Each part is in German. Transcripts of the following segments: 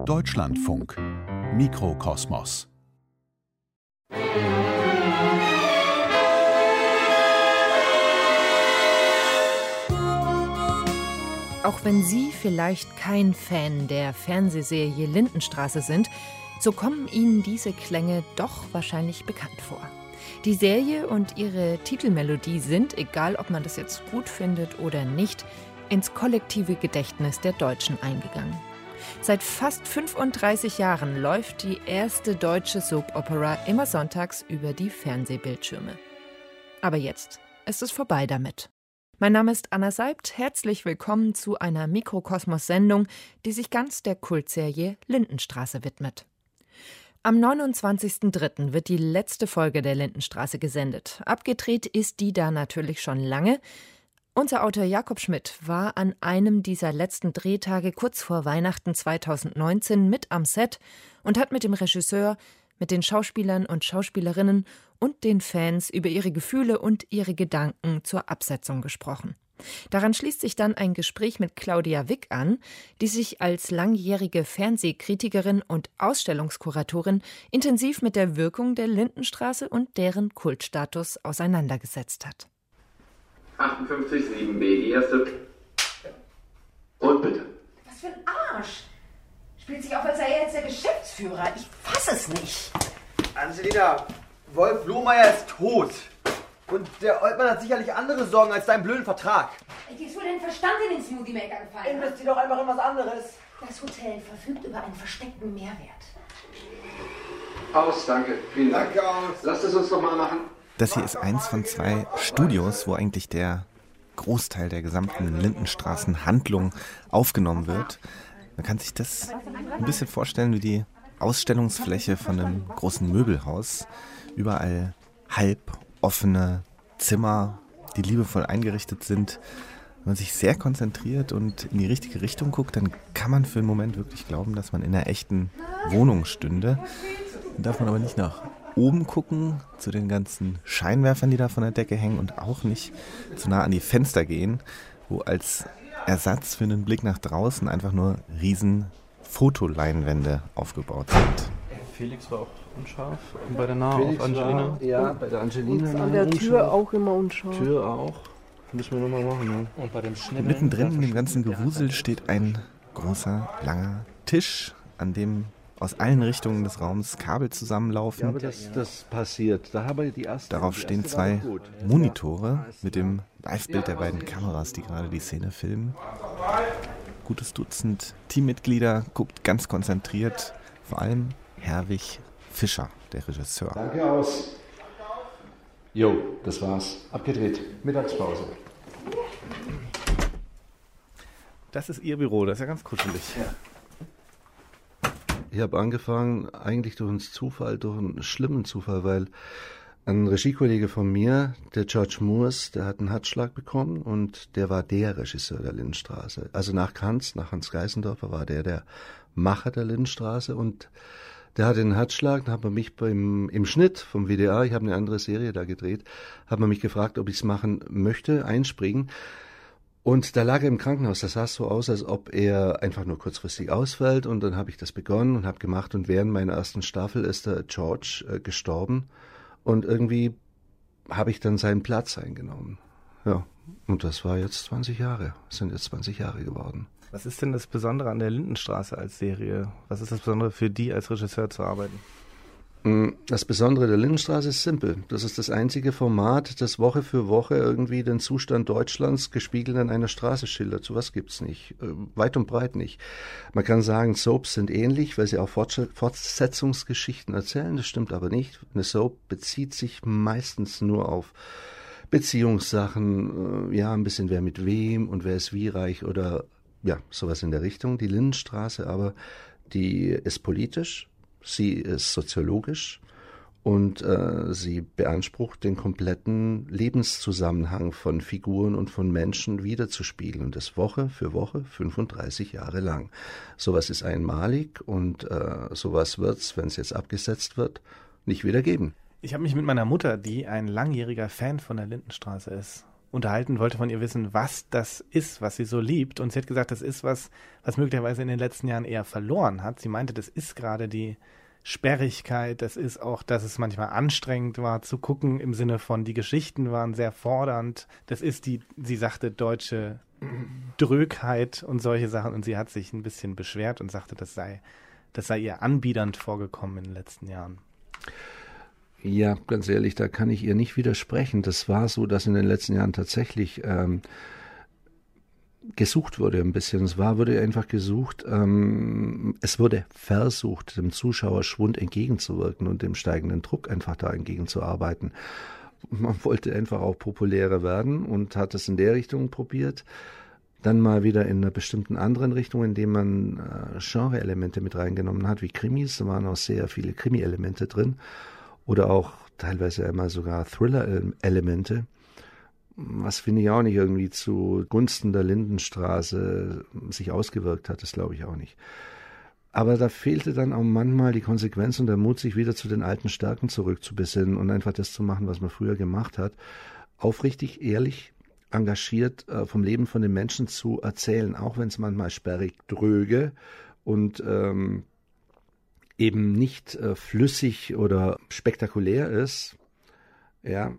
Deutschlandfunk Mikrokosmos Auch wenn Sie vielleicht kein Fan der Fernsehserie Lindenstraße sind, so kommen Ihnen diese Klänge doch wahrscheinlich bekannt vor. Die Serie und ihre Titelmelodie sind, egal ob man das jetzt gut findet oder nicht, ins kollektive Gedächtnis der Deutschen eingegangen. Seit fast 35 Jahren läuft die erste deutsche Soap-Opera immer sonntags über die Fernsehbildschirme. Aber jetzt ist es vorbei damit. Mein Name ist Anna Seibt. Herzlich willkommen zu einer Mikrokosmos-Sendung, die sich ganz der Kultserie Lindenstraße widmet. Am 29.03. wird die letzte Folge der Lindenstraße gesendet. Abgedreht ist die da natürlich schon lange. Unser Autor Jakob Schmidt war an einem dieser letzten Drehtage kurz vor Weihnachten 2019 mit am Set und hat mit dem Regisseur, mit den Schauspielern und Schauspielerinnen und den Fans über ihre Gefühle und ihre Gedanken zur Absetzung gesprochen. Daran schließt sich dann ein Gespräch mit Claudia Wick an, die sich als langjährige Fernsehkritikerin und Ausstellungskuratorin intensiv mit der Wirkung der Lindenstraße und deren Kultstatus auseinandergesetzt hat. 58,7b, die erste. Und bitte. Was für ein Arsch! Spielt sich auf, als sei er jetzt der Geschäftsführer. Ich fass es nicht. Angelina, Wolf Lohmeier ist tot. Und der Oltmann hat sicherlich andere Sorgen als deinen blöden Vertrag. Dir ist wohl dein Verstand in den Smoothie Maker gefallen. Investier doch einfach in was anderes. Das Hotel verfügt über einen versteckten Mehrwert. Aus, danke. Vielen Dank. Danke, aus. Lasst es uns nochmal machen. Das hier ist eins von zwei Studios, wo eigentlich der Großteil der gesamten Lindenstraßen-Handlung aufgenommen wird. Man kann sich das ein bisschen vorstellen wie die Ausstellungsfläche von einem großen Möbelhaus. Überall halb offene Zimmer, die liebevoll eingerichtet sind. Wenn man sich sehr konzentriert und in die richtige Richtung guckt, dann kann man für einen Moment wirklich glauben, dass man in einer echten Wohnung stünde. Darf man aber nicht nach oben gucken, zu den ganzen Scheinwerfern, die da von der Decke hängen und auch nicht zu nah an die Fenster gehen, wo als Ersatz für einen Blick nach draußen einfach nur riesen Fotoleinwände aufgebaut sind. Felix war auch unscharf und bei der Nahe auf Angelina. War, ja, bei der Angelina. Und an der Tür auch immer unscharf. Tür auch. Müssen wir nochmal machen, ja. Und bei dem Schnibbeln. Mittendrin in dem ganzen Gewusel steht ein großer, langer Tisch, an dem aus allen Richtungen des Raums Kabel zusammenlaufen. Ja, aber das, das passiert. Da habe ich die erste. Darauf die stehen erste zwei. Monitore mit dem Live-Bild der beiden Kameras, die gerade die Szene filmen. Gutes Dutzend Teammitglieder guckt ganz konzentriert, vor allem Herwig Fischer, der Regisseur. Danke, aus. Jo, das war's. Abgedreht. Mittagspause. Das ist Ihr Büro, das ist ja ganz kuschelig. Ich habe angefangen, eigentlich durch einen Zufall, durch einen schlimmen Zufall, weil ein Regiekollege von mir, der George Moores, der hat einen Herzschlag bekommen und der war der Regisseur der Lindenstraße. Also nach Hans, nach Hans Geisendorfer war der der Macher der Lindenstraße und der hatte einen Herzschlag, dann hat man mich beim, im Schnitt vom WDR, ich habe eine andere Serie da gedreht, hat man mich gefragt, ob ich es machen möchte, einspringen. Und da lag er im Krankenhaus. Das sah so aus, als ob er einfach nur kurzfristig ausfällt. Und dann habe ich das begonnen und habe gemacht. Und während meiner ersten Staffel ist der George äh, gestorben. Und irgendwie habe ich dann seinen Platz eingenommen. Ja, und das war jetzt 20 Jahre. Das sind jetzt 20 Jahre geworden. Was ist denn das Besondere an der Lindenstraße als Serie? Was ist das Besondere für die als Regisseur zu arbeiten? Mm, Das Besondere der Lindenstraße ist simpel. Das ist das einzige Format, das Woche für Woche irgendwie den Zustand Deutschlands gespiegelt an einer Straße schildert. So was gibt's nicht. Äh, Weit und breit nicht. Man kann sagen, Soaps sind ähnlich, weil sie auch Fortsetzungsgeschichten erzählen. Das stimmt aber nicht. Eine Soap bezieht sich meistens nur auf Beziehungssachen, äh, ja, ein bisschen wer mit wem und wer ist wie reich oder ja, sowas in der Richtung. Die Lindenstraße aber, die ist politisch, sie ist soziologisch und äh, sie beansprucht den kompletten Lebenszusammenhang von Figuren und von Menschen wiederzuspiegeln und das Woche für Woche 35 Jahre lang. Sowas ist einmalig und äh, sowas wird's, wenn es jetzt abgesetzt wird, nicht wieder geben. Ich habe mich mit meiner Mutter, die ein langjähriger Fan von der Lindenstraße ist, unterhalten, wollte von ihr wissen, was das ist, was sie so liebt. Und sie hat gesagt, das ist was, was möglicherweise in den letzten Jahren eher verloren hat. Sie meinte, das ist gerade die Sperrigkeit, das ist auch, dass es manchmal anstrengend war zu gucken, im Sinne von, die Geschichten waren sehr fordernd. Das ist die, sie sagte, deutsche Drögheit und solche Sachen. Und sie hat sich ein bisschen beschwert und sagte, das sei, das sei ihr anbiedernd vorgekommen in den letzten Jahren. Ja, ganz ehrlich, da kann ich ihr nicht widersprechen. Das war so, dass in den letzten Jahren tatsächlich ähm, gesucht wurde ein bisschen. Es war, wurde einfach gesucht, ähm, es wurde versucht, dem Zuschauer Schwund entgegenzuwirken und dem steigenden Druck einfach da entgegenzuarbeiten. Man wollte einfach auch populärer werden und hat es in der Richtung probiert. Dann mal wieder in einer bestimmten anderen Richtung, indem man äh, Genre-Elemente mit reingenommen hat, wie Krimis. Da waren auch sehr viele Krimi-Elemente drin oder auch teilweise einmal sogar Thriller-Elemente, was finde ich auch nicht irgendwie zu Gunsten der Lindenstraße sich ausgewirkt hat, das glaube ich auch nicht. Aber da fehlte dann auch manchmal die Konsequenz und der Mut, sich wieder zu den alten Stärken zurückzubesinnen und einfach das zu machen, was man früher gemacht hat. Aufrichtig, ehrlich, engagiert äh, vom Leben von den Menschen zu erzählen, auch wenn es manchmal sperrig dröge und ähm, eben nicht äh, flüssig oder spektakulär ist, ja,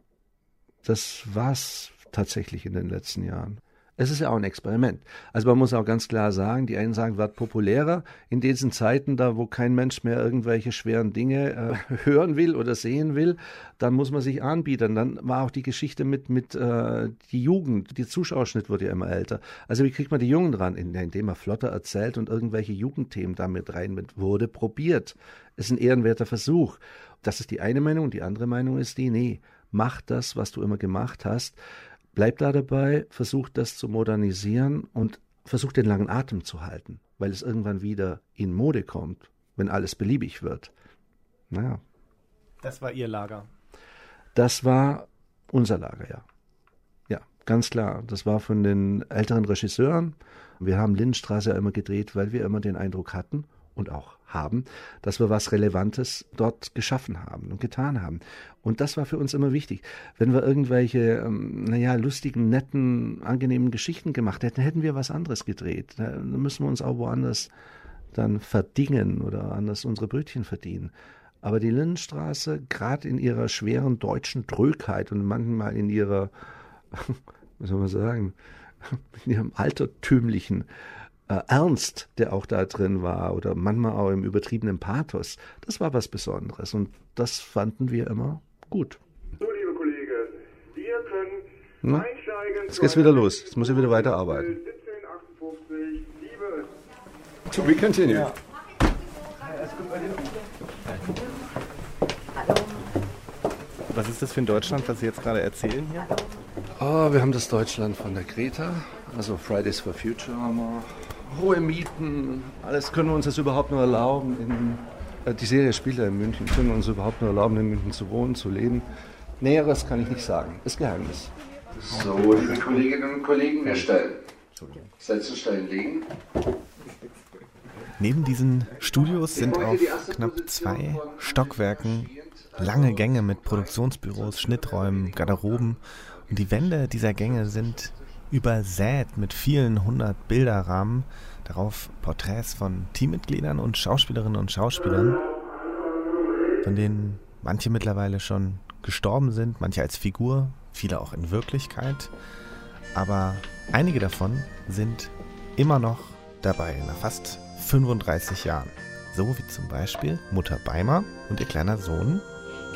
das war's tatsächlich in den letzten Jahren. Es ist ja auch ein Experiment. Also man muss auch ganz klar sagen, die einen sagen, wird populärer in diesen Zeiten, da wo kein Mensch mehr irgendwelche schweren Dinge äh, hören will oder sehen will, dann muss man sich anbieten. Dann war auch die Geschichte mit mit äh, die Jugend, die Zuschauerschnitt wird ja immer älter. Also wie kriegt man die Jungen dran, indem man flotter erzählt und irgendwelche Jugendthemen damit rein mit wurde probiert. Ist ein ehrenwerter Versuch. Das ist die eine Meinung und die andere Meinung ist die, nee, mach das, was du immer gemacht hast Bleibt da dabei, versucht das zu modernisieren und versucht den langen Atem zu halten, weil es irgendwann wieder in Mode kommt, wenn alles beliebig wird. Naja. Das war Ihr Lager. Das war unser Lager, ja. Ja, ganz klar. Das war von den älteren Regisseuren. Wir haben Lindenstraße ja immer gedreht, weil wir immer den Eindruck hatten und auch haben, dass wir was Relevantes dort geschaffen haben und getan haben. Und das war für uns immer wichtig. Wenn wir irgendwelche, ähm, naja, lustigen, netten, angenehmen Geschichten gemacht hätten, hätten wir was anderes gedreht. Da müssen wir uns auch woanders dann verdingen oder anders unsere Brötchen verdienen. Aber die Lindenstraße, gerade in ihrer schweren deutschen Trögheit und manchmal in ihrer, wie soll man sagen, in ihrem altertümlichen äh, Ernst, der auch da drin war, oder manchmal auch im übertriebenen Pathos, das war was Besonderes. Und das fanden wir immer gut. So, liebe Kollegen, wir können Na, einsteigen. Jetzt geht's wieder los. Jetzt muss ich wieder weiterarbeiten. 1758, liebe. To be continued. Ja. Was ist das für ein Deutschland, was Sie jetzt gerade erzählen hier? Oh, wir haben das Deutschland von der Greta, also Fridays for Future haben wir. Hohe Mieten, alles können wir uns das überhaupt nur erlauben. In, äh, die Serie spielt ja in München, können wir uns überhaupt nur erlauben, in München zu wohnen, zu leben. Näheres kann ich nicht sagen, ist Geheimnis. So, liebe Kolleginnen und Kollegen, wir stellen. Sätze stellen liegen. Neben diesen Studios sind auf knapp zwei Stockwerken lange Gänge mit Produktionsbüros, Schnitträumen, Garderoben. Und die Wände dieser Gänge sind übersät mit vielen hundert Bilderrahmen. Darauf Porträts von Teammitgliedern und Schauspielerinnen und Schauspielern, von denen manche mittlerweile schon gestorben sind, manche als Figur, viele auch in Wirklichkeit. Aber einige davon sind immer noch dabei, nach fast 35 Jahren. So wie zum Beispiel Mutter Beimer und ihr kleiner Sohn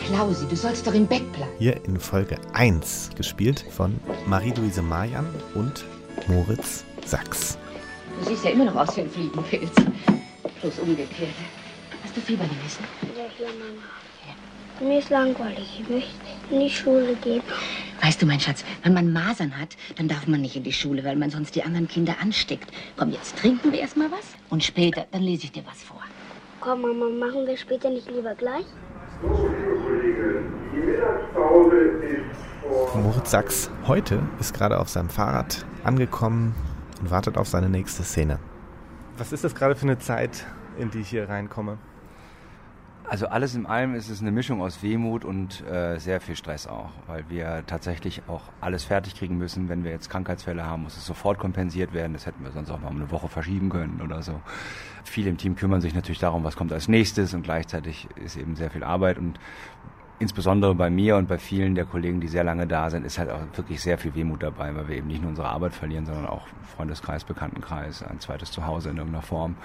Klausi, du sollst doch im Bett bleiben. hier in Folge 1, gespielt von Marie-Louise Mayan und Moritz Sachs. Du siehst ja immer noch aus wie ein Fliegenpilz. Bloß umgekehrt. Hast du Fieber gewesen? Ja, hier, Mama. Mir ist langweilig. Ich möchte in die Schule gehen. Weißt du, mein Schatz, wenn man Masern hat, dann darf man nicht in die Schule, weil man sonst die anderen Kinder ansteckt. Komm, jetzt trinken wir erstmal was und später, dann lese ich dir was vor. Komm, Mama, machen wir später nicht lieber gleich? So, liebe Kollegen, die Mittagspause ist vor. Moritz Sachs heute ist gerade auf seinem Fahrrad angekommen und wartet auf seine nächste Szene. Was ist das gerade für eine Zeit, in die ich hier reinkomme? Also alles in allem ist es eine Mischung aus Wehmut und äh, sehr viel Stress auch, weil wir tatsächlich auch alles fertig kriegen müssen. Wenn wir jetzt Krankheitsfälle haben, muss es sofort kompensiert werden. Das hätten wir sonst auch mal um eine Woche verschieben können oder so. Viele im Team kümmern sich natürlich darum, was kommt als nächstes und gleichzeitig ist eben sehr viel Arbeit und insbesondere bei mir und bei vielen der Kollegen, die sehr lange da sind, ist halt auch wirklich sehr viel Wehmut dabei, weil wir eben nicht nur unsere Arbeit verlieren, sondern auch Freundeskreis, Bekanntenkreis, ein zweites Zuhause in irgendeiner Form.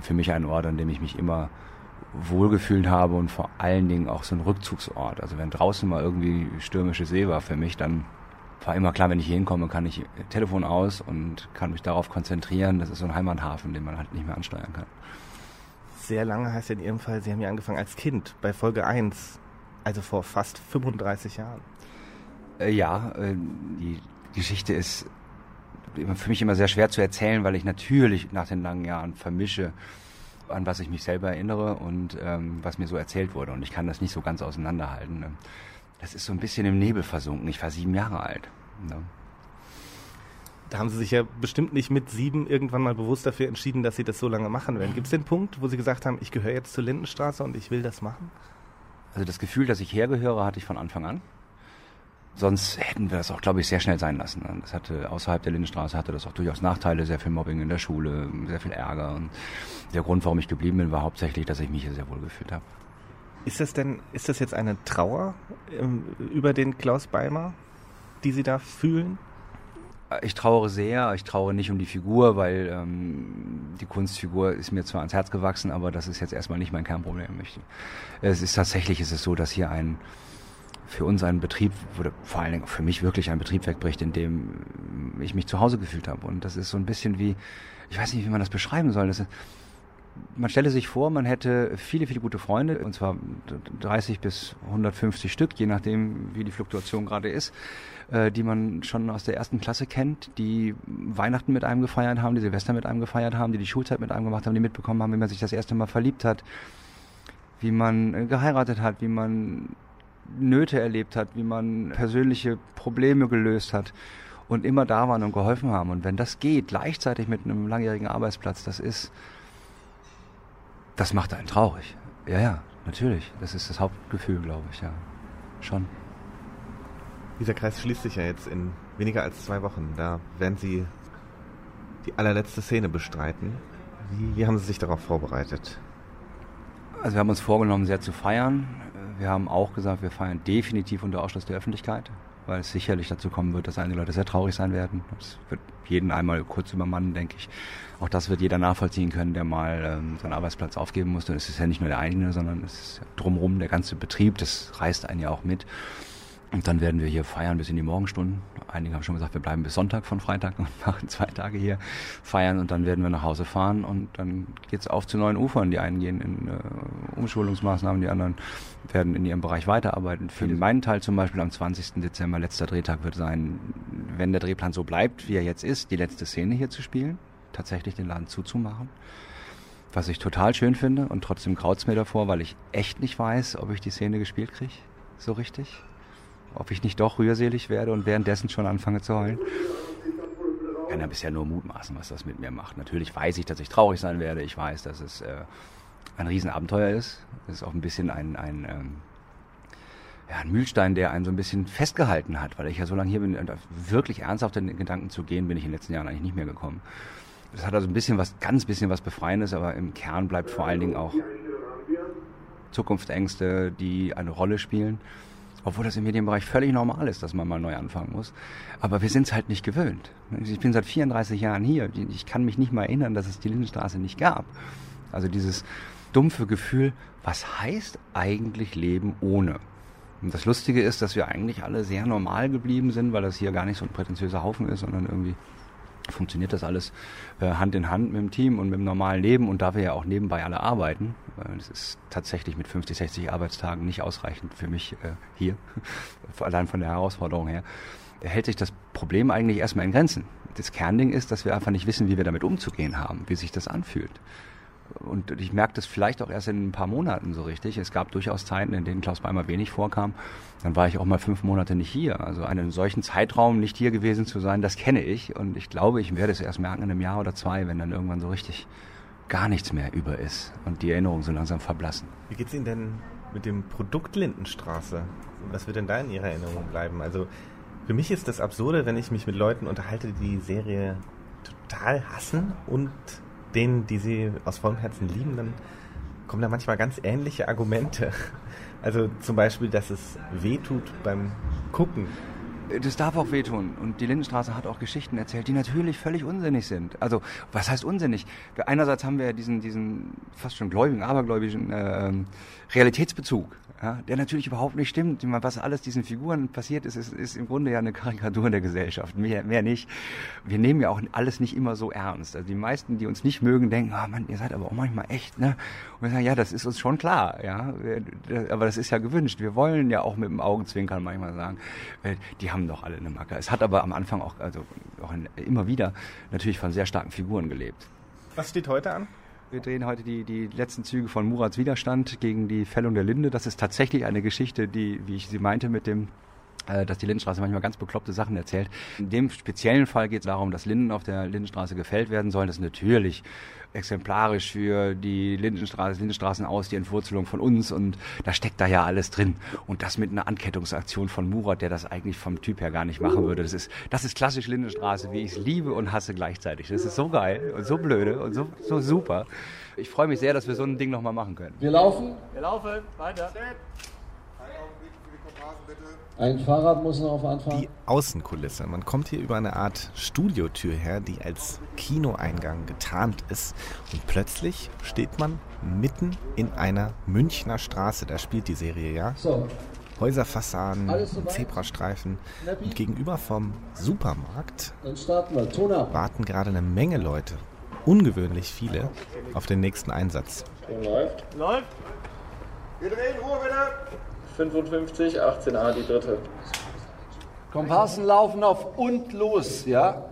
Für mich ein Ort, an dem ich mich immer wohlgefühlt habe und vor allen Dingen auch so ein Rückzugsort. Also wenn draußen mal irgendwie stürmische See war für mich, dann war immer klar, wenn ich hier hinkomme, kann ich Telefon aus und kann mich darauf konzentrieren. Das ist so ein Heimathafen, den man halt nicht mehr ansteuern kann. Sehr lange heißt ja in Ihrem Fall, Sie haben ja angefangen als Kind bei Folge 1, also vor fast 35 Jahren. Äh, ja, äh, die Geschichte ist für mich immer sehr schwer zu erzählen, weil ich natürlich nach den langen Jahren vermische, an was ich mich selber erinnere und ähm, was mir so erzählt wurde. Und ich kann das nicht so ganz auseinanderhalten. Ne? Das ist so ein bisschen im Nebel versunken. Ich war sieben Jahre alt. Ne? Da haben Sie sich ja bestimmt nicht mit sieben irgendwann mal bewusst dafür entschieden, dass Sie das so lange machen werden. Gibt es den Punkt, wo Sie gesagt haben, ich gehöre jetzt zur Lindenstraße und ich will das machen? Also das Gefühl, dass ich hergehöre, hatte ich von Anfang an. Sonst hätten wir das auch, glaube ich, sehr schnell sein lassen. Das hatte außerhalb der Lindenstraße hatte das auch durchaus Nachteile, sehr viel Mobbing in der Schule, sehr viel Ärger. Und der Grund, warum ich geblieben bin, war hauptsächlich, dass ich mich hier sehr wohl gefühlt habe. Ist das denn, ist das jetzt eine Trauer ähm, über den Klaus Beimer, die Sie da fühlen? Ich trauere sehr. Ich trauere nicht um die Figur, weil ähm, die Kunstfigur ist mir zwar ans Herz gewachsen, aber das ist jetzt erstmal nicht mein Kernproblem. Es ist tatsächlich ist es so, dass hier ein für uns ein Betrieb, oder vor allen Dingen für mich wirklich ein Betrieb wegbricht, in dem ich mich zu Hause gefühlt habe. Und das ist so ein bisschen wie, ich weiß nicht, wie man das beschreiben soll. Das ist, man stelle sich vor, man hätte viele, viele gute Freunde, und zwar 30 bis 150 Stück, je nachdem, wie die Fluktuation gerade ist, äh, die man schon aus der ersten Klasse kennt, die Weihnachten mit einem gefeiert haben, die Silvester mit einem gefeiert haben, die die Schulzeit mit einem gemacht haben, die mitbekommen haben, wie man sich das erste Mal verliebt hat, wie man äh, geheiratet hat, wie man Nöte erlebt hat, wie man persönliche Probleme gelöst hat und immer da waren und geholfen haben. Und wenn das geht, gleichzeitig mit einem langjährigen Arbeitsplatz, das ist, das macht einen traurig. Ja, ja, natürlich. Das ist das Hauptgefühl, glaube ich, ja. Schon. Dieser Kreis schließt sich ja jetzt in weniger als zwei Wochen. Da werden Sie die allerletzte Szene bestreiten. Wie, wie haben Sie sich darauf vorbereitet? Also wir haben uns vorgenommen, sehr zu feiern. Wir haben auch gesagt, wir feiern definitiv unter Ausschluss der Öffentlichkeit, weil es sicherlich dazu kommen wird, dass einige Leute sehr traurig sein werden. Das wird jeden einmal kurz übermannen, denke ich. Auch das wird jeder nachvollziehen können, der mal ähm, seinen Arbeitsplatz aufgeben musste. Es ist ja nicht nur der eigene, sondern es ist drumherum der ganze Betrieb. Das reißt einen ja auch mit. Und dann werden wir hier feiern bis in die Morgenstunden. Einige haben schon gesagt, wir bleiben bis Sonntag von Freitag und machen zwei Tage hier feiern und dann werden wir nach Hause fahren und dann geht's auf zu neuen Ufern. Die einen gehen in äh, Umschulungsmaßnahmen, die anderen werden in ihrem Bereich weiterarbeiten. Für meinen Teil zum Beispiel am 20. Dezember, letzter Drehtag wird sein, wenn der Drehplan so bleibt, wie er jetzt ist, die letzte Szene hier zu spielen, tatsächlich den Laden zuzumachen. Was ich total schön finde und trotzdem kraut's mir davor, weil ich echt nicht weiß, ob ich die Szene gespielt kriege, so richtig ob ich nicht doch rührselig werde und währenddessen schon anfange zu heulen. Ich kann ja bisher nur mutmaßen, was das mit mir macht. Natürlich weiß ich, dass ich traurig sein werde. Ich weiß, dass es äh, ein Riesenabenteuer ist. Es ist auch ein bisschen ein, ein, ähm, ja, ein Mühlstein, der einen so ein bisschen festgehalten hat, weil ich ja so lange hier bin. Wirklich ernsthaft in den Gedanken zu gehen, bin ich in den letzten Jahren eigentlich nicht mehr gekommen. Das hat also ein bisschen was, ganz bisschen was Befreiendes, aber im Kern bleibt vor allen Dingen auch Zukunftsängste, die eine Rolle spielen. Obwohl das im Medienbereich völlig normal ist, dass man mal neu anfangen muss. Aber wir sind es halt nicht gewöhnt. Ich bin seit 34 Jahren hier. Ich kann mich nicht mal erinnern, dass es die Lindenstraße nicht gab. Also dieses dumpfe Gefühl, was heißt eigentlich Leben ohne? Und das Lustige ist, dass wir eigentlich alle sehr normal geblieben sind, weil das hier gar nicht so ein prätentiöser Haufen ist, sondern irgendwie funktioniert das alles äh, Hand in Hand mit dem Team und mit dem normalen Leben. Und da wir ja auch nebenbei alle arbeiten, weil es ist tatsächlich mit 50, 60 Arbeitstagen nicht ausreichend für mich äh, hier, allein von der Herausforderung her, hält sich das Problem eigentlich erstmal in Grenzen. Das Kernding ist, dass wir einfach nicht wissen, wie wir damit umzugehen haben, wie sich das anfühlt. Und ich merke das vielleicht auch erst in ein paar Monaten so richtig. Es gab durchaus Zeiten, in denen Klaus Beimer wenig vorkam. Dann war ich auch mal fünf Monate nicht hier. Also einen solchen Zeitraum nicht hier gewesen zu sein, das kenne ich. Und ich glaube, ich werde es erst merken in einem Jahr oder zwei, wenn dann irgendwann so richtig gar nichts mehr über ist und die Erinnerungen so langsam verblassen. Wie geht es Ihnen denn mit dem Produkt Lindenstraße? Was wird denn da in Ihrer Erinnerung bleiben? Also für mich ist das Absurde, wenn ich mich mit Leuten unterhalte, die die Serie total hassen und denen, die sie aus vollem Herzen lieben, dann kommen da manchmal ganz ähnliche Argumente. Also zum Beispiel, dass es wehtut beim Gucken. Das darf auch wehtun. Und die Lindenstraße hat auch Geschichten erzählt, die natürlich völlig unsinnig sind. Also, was heißt unsinnig? Einerseits haben wir diesen, diesen fast schon gläubigen, abergläubigen äh, Realitätsbezug ja, der natürlich überhaupt nicht stimmt. Was alles diesen Figuren passiert ist, ist, ist im Grunde ja eine Karikatur der Gesellschaft, mehr, mehr nicht. Wir nehmen ja auch alles nicht immer so ernst. Also die meisten, die uns nicht mögen, denken, ah oh Mann, ihr seid aber auch manchmal echt, ne? Und wir sagen, ja, das ist uns schon klar, ja, aber das ist ja gewünscht. Wir wollen ja auch mit dem Augenzwinkern manchmal sagen, die haben doch alle eine Macke. Es hat aber am Anfang auch, also auch immer wieder natürlich von sehr starken Figuren gelebt. Was steht heute an? Wir drehen heute die, die letzten Züge von Murats Widerstand gegen die Fällung der Linde. Das ist tatsächlich eine Geschichte, die, wie ich sie meinte, mit dem dass die Lindenstraße manchmal ganz bekloppte Sachen erzählt. In dem speziellen Fall geht es darum, dass Linden auf der Lindenstraße gefällt werden sollen. Das ist natürlich exemplarisch für die Lindenstraße, Lindenstraßen aus, die Entwurzelung von uns und da steckt da ja alles drin. Und das mit einer Ankettungsaktion von Murat, der das eigentlich vom Typ her gar nicht machen würde. Das ist, das ist klassisch Lindenstraße, wie ich es liebe und hasse gleichzeitig. Das ist so geil und so blöde und so, so super. Ich freue mich sehr, dass wir so ein Ding nochmal machen können. Wir laufen. Wir laufen. Weiter. Ein Fahrrad muss noch auf Anfang. Die Außenkulisse. Man kommt hier über eine Art Studiotür her, die als Kinoeingang getarnt ist. Und plötzlich steht man mitten in einer Münchner Straße. Da spielt die Serie ja. So. Häuserfassaden, Zebrastreifen. Und gegenüber vom Supermarkt warten gerade eine Menge Leute, ungewöhnlich viele, auf den nächsten Einsatz. Läuft. Läuft. Wir drehen Ruhe bitte. 55, 18a, die dritte. Komparsen laufen auf und los, ja?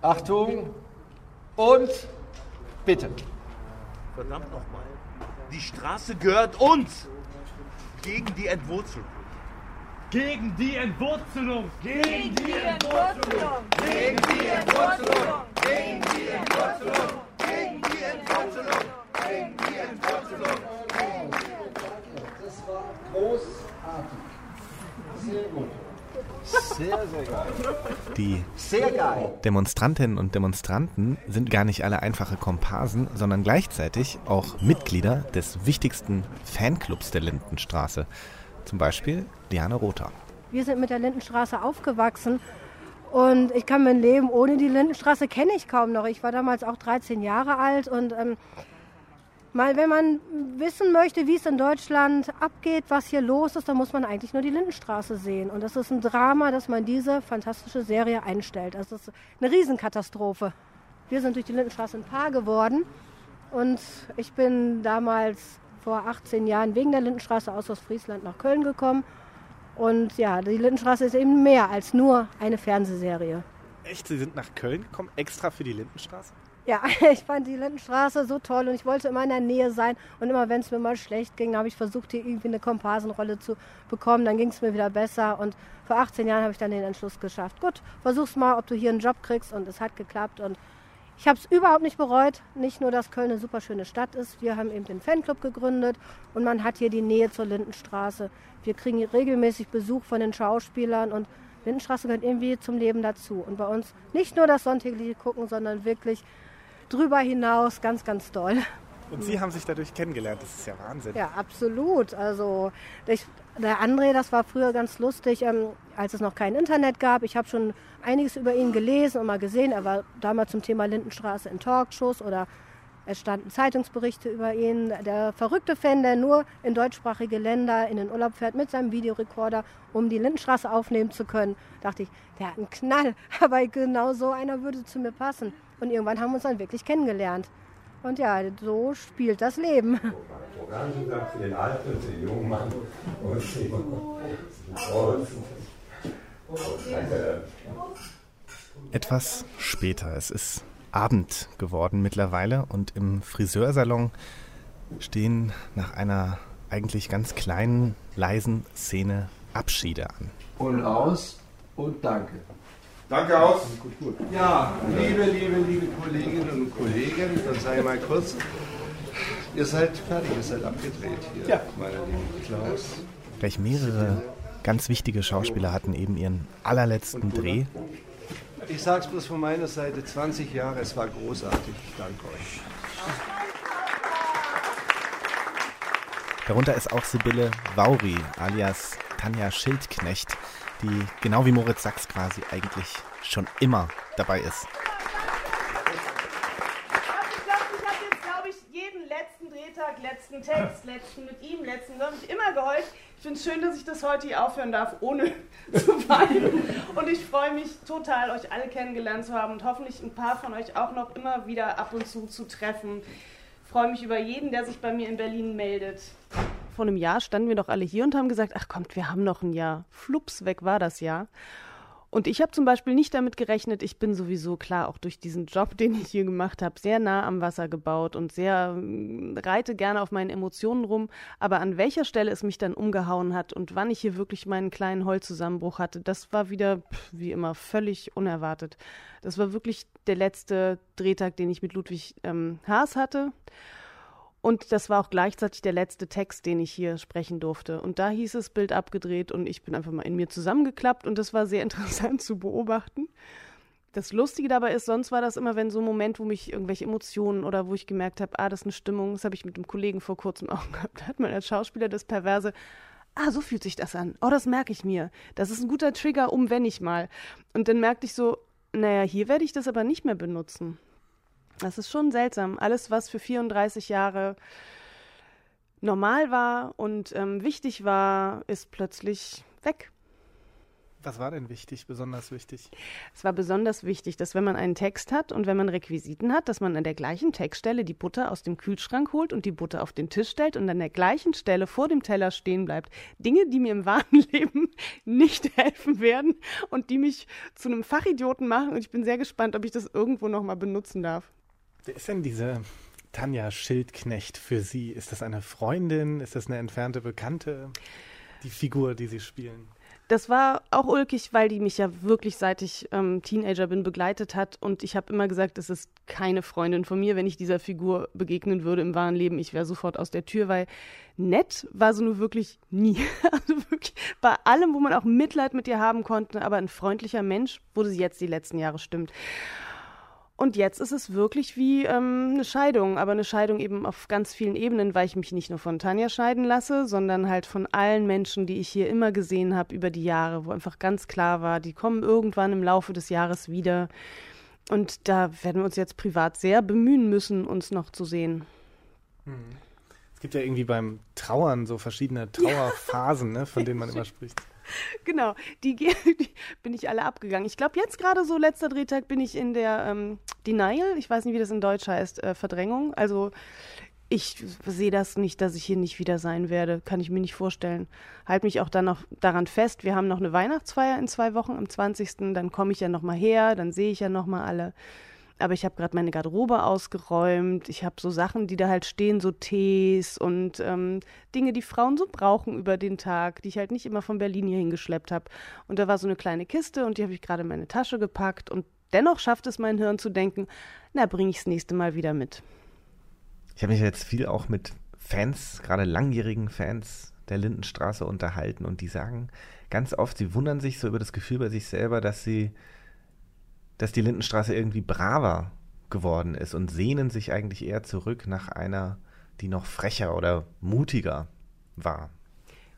Achtung und bitte. Verdammt nochmal. Die Straße gehört uns. Gegen die Entwurzelung. Gegen die Entwurzelung. Gegen die Entwurzelung. Gegen die Entwurzelung. Gegen die Entwurzelung. Gegen die Entwurzelung. Gegen die Entwurzelung. Das war großartig. Sehr gut. Sehr, sehr geil. Die Sehr geil. Demonstrantinnen und Demonstranten sind gar nicht alle einfache Komparsen, sondern gleichzeitig auch Mitglieder des wichtigsten Fanclubs der Lindenstraße. Zum Beispiel Diane Rother. Wir sind mit der Lindenstraße aufgewachsen und ich kann mein Leben ohne die Lindenstraße kenne ich kaum noch. Ich war damals auch 13 Jahre alt und ähm, Mal, wenn man wissen möchte, wie es in Deutschland abgeht, was hier los ist, dann muss man eigentlich nur die Lindenstraße sehen. Und das ist ein Drama, dass man diese fantastische Serie einstellt. Also es ist eine Riesenkatastrophe. Wir sind durch die Lindenstraße ein Paar geworden. Und ich bin damals vor 18 Jahren wegen der Lindenstraße aus Ostfriesland nach Köln gekommen. Und ja, die Lindenstraße ist eben mehr als nur eine Fernsehserie. Echt? Sie sind nach Köln gekommen, extra für die Lindenstraße? Ja, ich fand die Lindenstraße so toll und ich wollte immer in der Nähe sein. Und immer wenn es mir mal schlecht ging, habe ich versucht, hier irgendwie eine Komparsenrolle zu bekommen. Dann ging es mir wieder besser. Und vor 18 Jahren habe ich dann den Entschluss geschafft. Gut, versuch's mal, ob du hier einen Job kriegst. Und es hat geklappt. Und ich habe es überhaupt nicht bereut. Nicht nur, dass Köln eine super schöne Stadt ist. Wir haben eben den Fanclub gegründet und man hat hier die Nähe zur Lindenstraße. Wir kriegen regelmäßig Besuch von den Schauspielern und Lindenstraße gehört irgendwie zum Leben dazu. Und bei uns nicht nur das sonntägliche gucken, sondern wirklich drüber hinaus ganz, ganz toll. Und Sie haben sich dadurch kennengelernt, das ist ja Wahnsinn. Ja, absolut. Also ich, der André, das war früher ganz lustig, ähm, als es noch kein Internet gab. Ich habe schon einiges über ihn gelesen und mal gesehen. Er war damals zum Thema Lindenstraße in Talkshows oder es standen Zeitungsberichte über ihn. Der verrückte Fan, der nur in deutschsprachige Länder in den Urlaub fährt mit seinem Videorekorder, um die Lindenstraße aufnehmen zu können, dachte ich, der hat einen Knall. Aber genau so einer würde zu mir passen. Und irgendwann haben wir uns dann wirklich kennengelernt. Und ja, so spielt das Leben. Orangensaft für den Alten und den jungen Mann. Etwas später. Es ist Abend geworden mittlerweile und im Friseursalon stehen nach einer eigentlich ganz kleinen, leisen Szene Abschiede an. Und aus und danke. Danke aus. Gut, gut. Ja, liebe, liebe, liebe Kolleginnen und Kollegen, dann sage ich mal kurz, ihr seid fertig, ihr seid abgedreht hier, ja. meiner lieben Klaus. Gleich mehrere ganz wichtige Schauspieler hatten eben ihren allerletzten Dreh. Ich sag's bloß von meiner Seite, 20 Jahre, es war großartig. Danke euch. Darunter ist auch Sibylle Vauri, alias Tanja Schildknecht, die genau wie Moritz Sachs quasi eigentlich schon immer dabei ist. Drehtag, letzten Text, letzten mit ihm, letzten, da habe ich immer geheult. Ich finde es schön, dass ich das heute hier aufhören darf, ohne zu weinen. Und ich freue mich total, euch alle kennengelernt zu haben und hoffentlich ein paar von euch auch noch immer wieder ab und zu zu treffen. Ich freue mich über jeden, der sich bei mir in Berlin meldet. Vor einem Jahr standen wir doch alle hier und haben gesagt, ach kommt, wir haben noch ein Jahr. Flups, weg war das Jahr. Und ich habe zum Beispiel nicht damit gerechnet, ich bin sowieso klar, auch durch diesen Job, den ich hier gemacht habe, sehr nah am Wasser gebaut und sehr äh, reite gerne auf meinen Emotionen rum. Aber an welcher Stelle es mich dann umgehauen hat und wann ich hier wirklich meinen kleinen Heulzusammenbruch hatte, das war wieder, wie immer, völlig unerwartet. Das war wirklich der letzte Drehtag, den ich mit Ludwig ähm, Haas hatte. Und das war auch gleichzeitig der letzte Text, den ich hier sprechen durfte. Und da hieß es Bild abgedreht und ich bin einfach mal in mir zusammengeklappt und das war sehr interessant zu beobachten. Das Lustige dabei ist, sonst war das immer, wenn so ein Moment, wo mich irgendwelche Emotionen oder wo ich gemerkt habe, ah, das ist eine Stimmung, das habe ich mit einem Kollegen vor kurzem auch gehabt, da hat man als Schauspieler das Perverse, ah, so fühlt sich das an, oh, das merke ich mir. Das ist ein guter Trigger, um wenn ich mal. Und dann merkte ich so, naja, hier werde ich das aber nicht mehr benutzen. Das ist schon seltsam. Alles, was für 34 Jahre normal war und ähm, wichtig war, ist plötzlich weg. Was war denn wichtig, besonders wichtig? Es war besonders wichtig, dass wenn man einen Text hat und wenn man Requisiten hat, dass man an der gleichen Textstelle die Butter aus dem Kühlschrank holt und die Butter auf den Tisch stellt und an der gleichen Stelle vor dem Teller stehen bleibt. Dinge, die mir im wahren Leben nicht helfen werden und die mich zu einem Fachidioten machen. Und ich bin sehr gespannt, ob ich das irgendwo nochmal benutzen darf. Wer ist denn diese Tanja Schildknecht für Sie? Ist das eine Freundin? Ist das eine entfernte Bekannte? Die Figur, die Sie spielen? Das war auch ulkig, weil die mich ja wirklich seit ich ähm, Teenager bin begleitet hat und ich habe immer gesagt, es ist keine Freundin von mir, wenn ich dieser Figur begegnen würde im wahren Leben. Ich wäre sofort aus der Tür, weil nett war sie nur wirklich nie. Also wirklich bei allem, wo man auch Mitleid mit ihr haben konnte, aber ein freundlicher Mensch wurde sie jetzt die letzten Jahre stimmt. Und jetzt ist es wirklich wie ähm, eine Scheidung, aber eine Scheidung eben auf ganz vielen Ebenen, weil ich mich nicht nur von Tanja scheiden lasse, sondern halt von allen Menschen, die ich hier immer gesehen habe über die Jahre, wo einfach ganz klar war, die kommen irgendwann im Laufe des Jahres wieder. Und da werden wir uns jetzt privat sehr bemühen müssen, uns noch zu sehen. Mhm. Es gibt ja irgendwie beim Trauern so verschiedene Trauerphasen, ne, von denen man immer spricht. genau, die, die, bin ich alle abgegangen. Ich glaube, jetzt gerade so letzter Drehtag bin ich in der ähm, Denial, ich weiß nicht, wie das in Deutsch heißt, äh, Verdrängung. Also ich sehe das nicht, dass ich hier nicht wieder sein werde. Kann ich mir nicht vorstellen. Halt mich auch dann noch daran fest. Wir haben noch eine Weihnachtsfeier in zwei Wochen, am 20. Dann komme ich ja noch mal her, dann sehe ich ja noch mal alle aber ich habe gerade meine Garderobe ausgeräumt. Ich habe so Sachen, die da halt stehen, so Tees und ähm, Dinge, die Frauen so brauchen über den Tag, die ich halt nicht immer von Berlin hier hingeschleppt habe. Und da war so eine kleine Kiste und die habe ich gerade in meine Tasche gepackt und dennoch schafft es mein Hirn zu denken, na, bringe ich das nächste Mal wieder mit. Ich habe mich jetzt viel auch mit Fans, gerade langjährigen Fans der Lindenstraße unterhalten und die sagen ganz oft, sie wundern sich so über das Gefühl bei sich selber, dass sie dass die Lindenstraße irgendwie braver geworden ist und sehnen sich eigentlich eher zurück nach einer, die noch frecher oder mutiger war.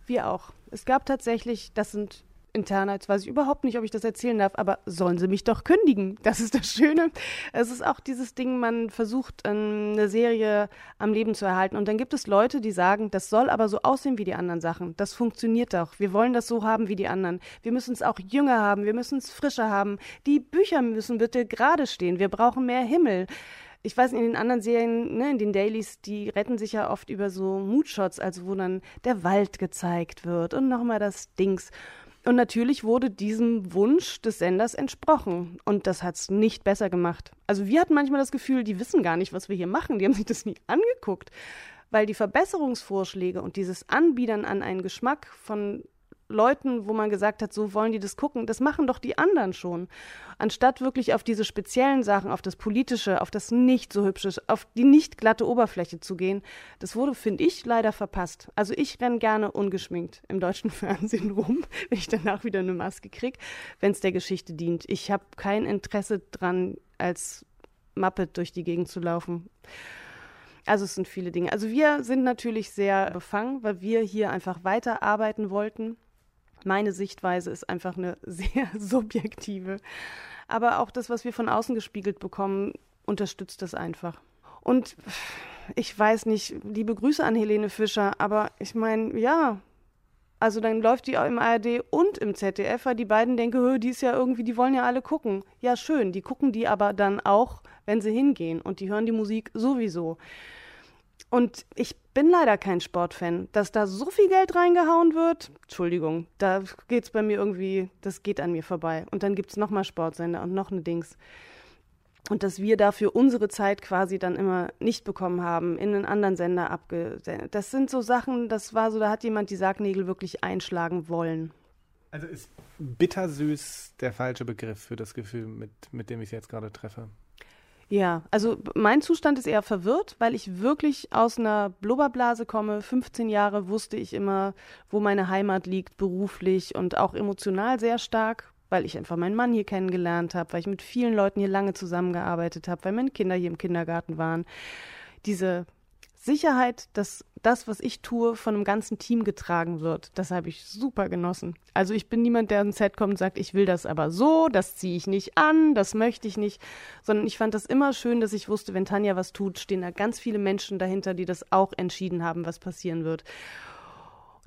Wir auch. Es gab tatsächlich, das sind interner. Jetzt weiß ich überhaupt nicht, ob ich das erzählen darf, aber sollen sie mich doch kündigen. Das ist das Schöne. Es ist auch dieses Ding, man versucht, ähm, eine Serie am Leben zu erhalten. Und dann gibt es Leute, die sagen, das soll aber so aussehen wie die anderen Sachen. Das funktioniert doch. Wir wollen das so haben wie die anderen. Wir müssen es auch jünger haben. Wir müssen es frischer haben. Die Bücher müssen bitte gerade stehen. Wir brauchen mehr Himmel ich weiß, in den anderen Serien, ne, in den Dailies, die retten sich ja oft über so Moodshots, also wo dann der Wald gezeigt wird und nochmal das Dings. Und natürlich wurde diesem Wunsch des Senders entsprochen. Und das hat es nicht besser gemacht. Also wir hatten manchmal das Gefühl, die wissen gar nicht, was wir hier machen. Die haben sich das nie angeguckt. Weil die Verbesserungsvorschläge und dieses Anbiedern an einen Geschmack von Leuten, wo man gesagt hat, so wollen die das gucken, das machen doch die anderen schon. Anstatt wirklich auf diese speziellen Sachen, auf das Politische, auf das nicht so hübsche, auf die nicht glatte Oberfläche zu gehen, das wurde, finde ich, leider verpasst. Also ich renne gerne ungeschminkt im deutschen Fernsehen rum, wenn ich danach wieder eine Maske kriege, wenn es der Geschichte dient. Ich habe kein Interesse dran, als Muppet durch die Gegend zu laufen. Also es sind viele Dinge. Also wir sind natürlich sehr befangen, weil wir hier einfach weiterarbeiten wollten. Meine Sichtweise ist einfach eine sehr subjektive. Aber auch das, was wir von außen gespiegelt bekommen, unterstützt das einfach. Und ich weiß nicht, liebe Grüße an Helene Fischer, aber ich meine, ja, also dann läuft die auch im ARD und im ZDF, weil die beiden denken, die ist ja irgendwie, die wollen ja alle gucken. Ja, schön, die gucken die aber dann auch, wenn sie hingehen und die hören die Musik sowieso. Und ich bin leider kein Sportfan. Dass da so viel Geld reingehauen wird, Entschuldigung, da geht es bei mir irgendwie, das geht an mir vorbei. Und dann gibt es nochmal Sportsender und noch eine Dings. Und dass wir dafür unsere Zeit quasi dann immer nicht bekommen haben, in einen anderen Sender abgesendet. Das sind so Sachen, das war so, da hat jemand die Sargnägel wirklich einschlagen wollen. Also ist bittersüß der falsche Begriff für das Gefühl, mit, mit dem ich es jetzt gerade treffe. Ja, also mein Zustand ist eher verwirrt, weil ich wirklich aus einer Blubberblase komme. 15 Jahre wusste ich immer, wo meine Heimat liegt, beruflich und auch emotional sehr stark, weil ich einfach meinen Mann hier kennengelernt habe, weil ich mit vielen Leuten hier lange zusammengearbeitet habe, weil meine Kinder hier im Kindergarten waren. Diese Sicherheit, dass das, was ich tue, von einem ganzen Team getragen wird, das habe ich super genossen. Also ich bin niemand, der ins Set kommt und sagt, ich will das aber so, das ziehe ich nicht an, das möchte ich nicht, sondern ich fand das immer schön, dass ich wusste, wenn Tanja was tut, stehen da ganz viele Menschen dahinter, die das auch entschieden haben, was passieren wird.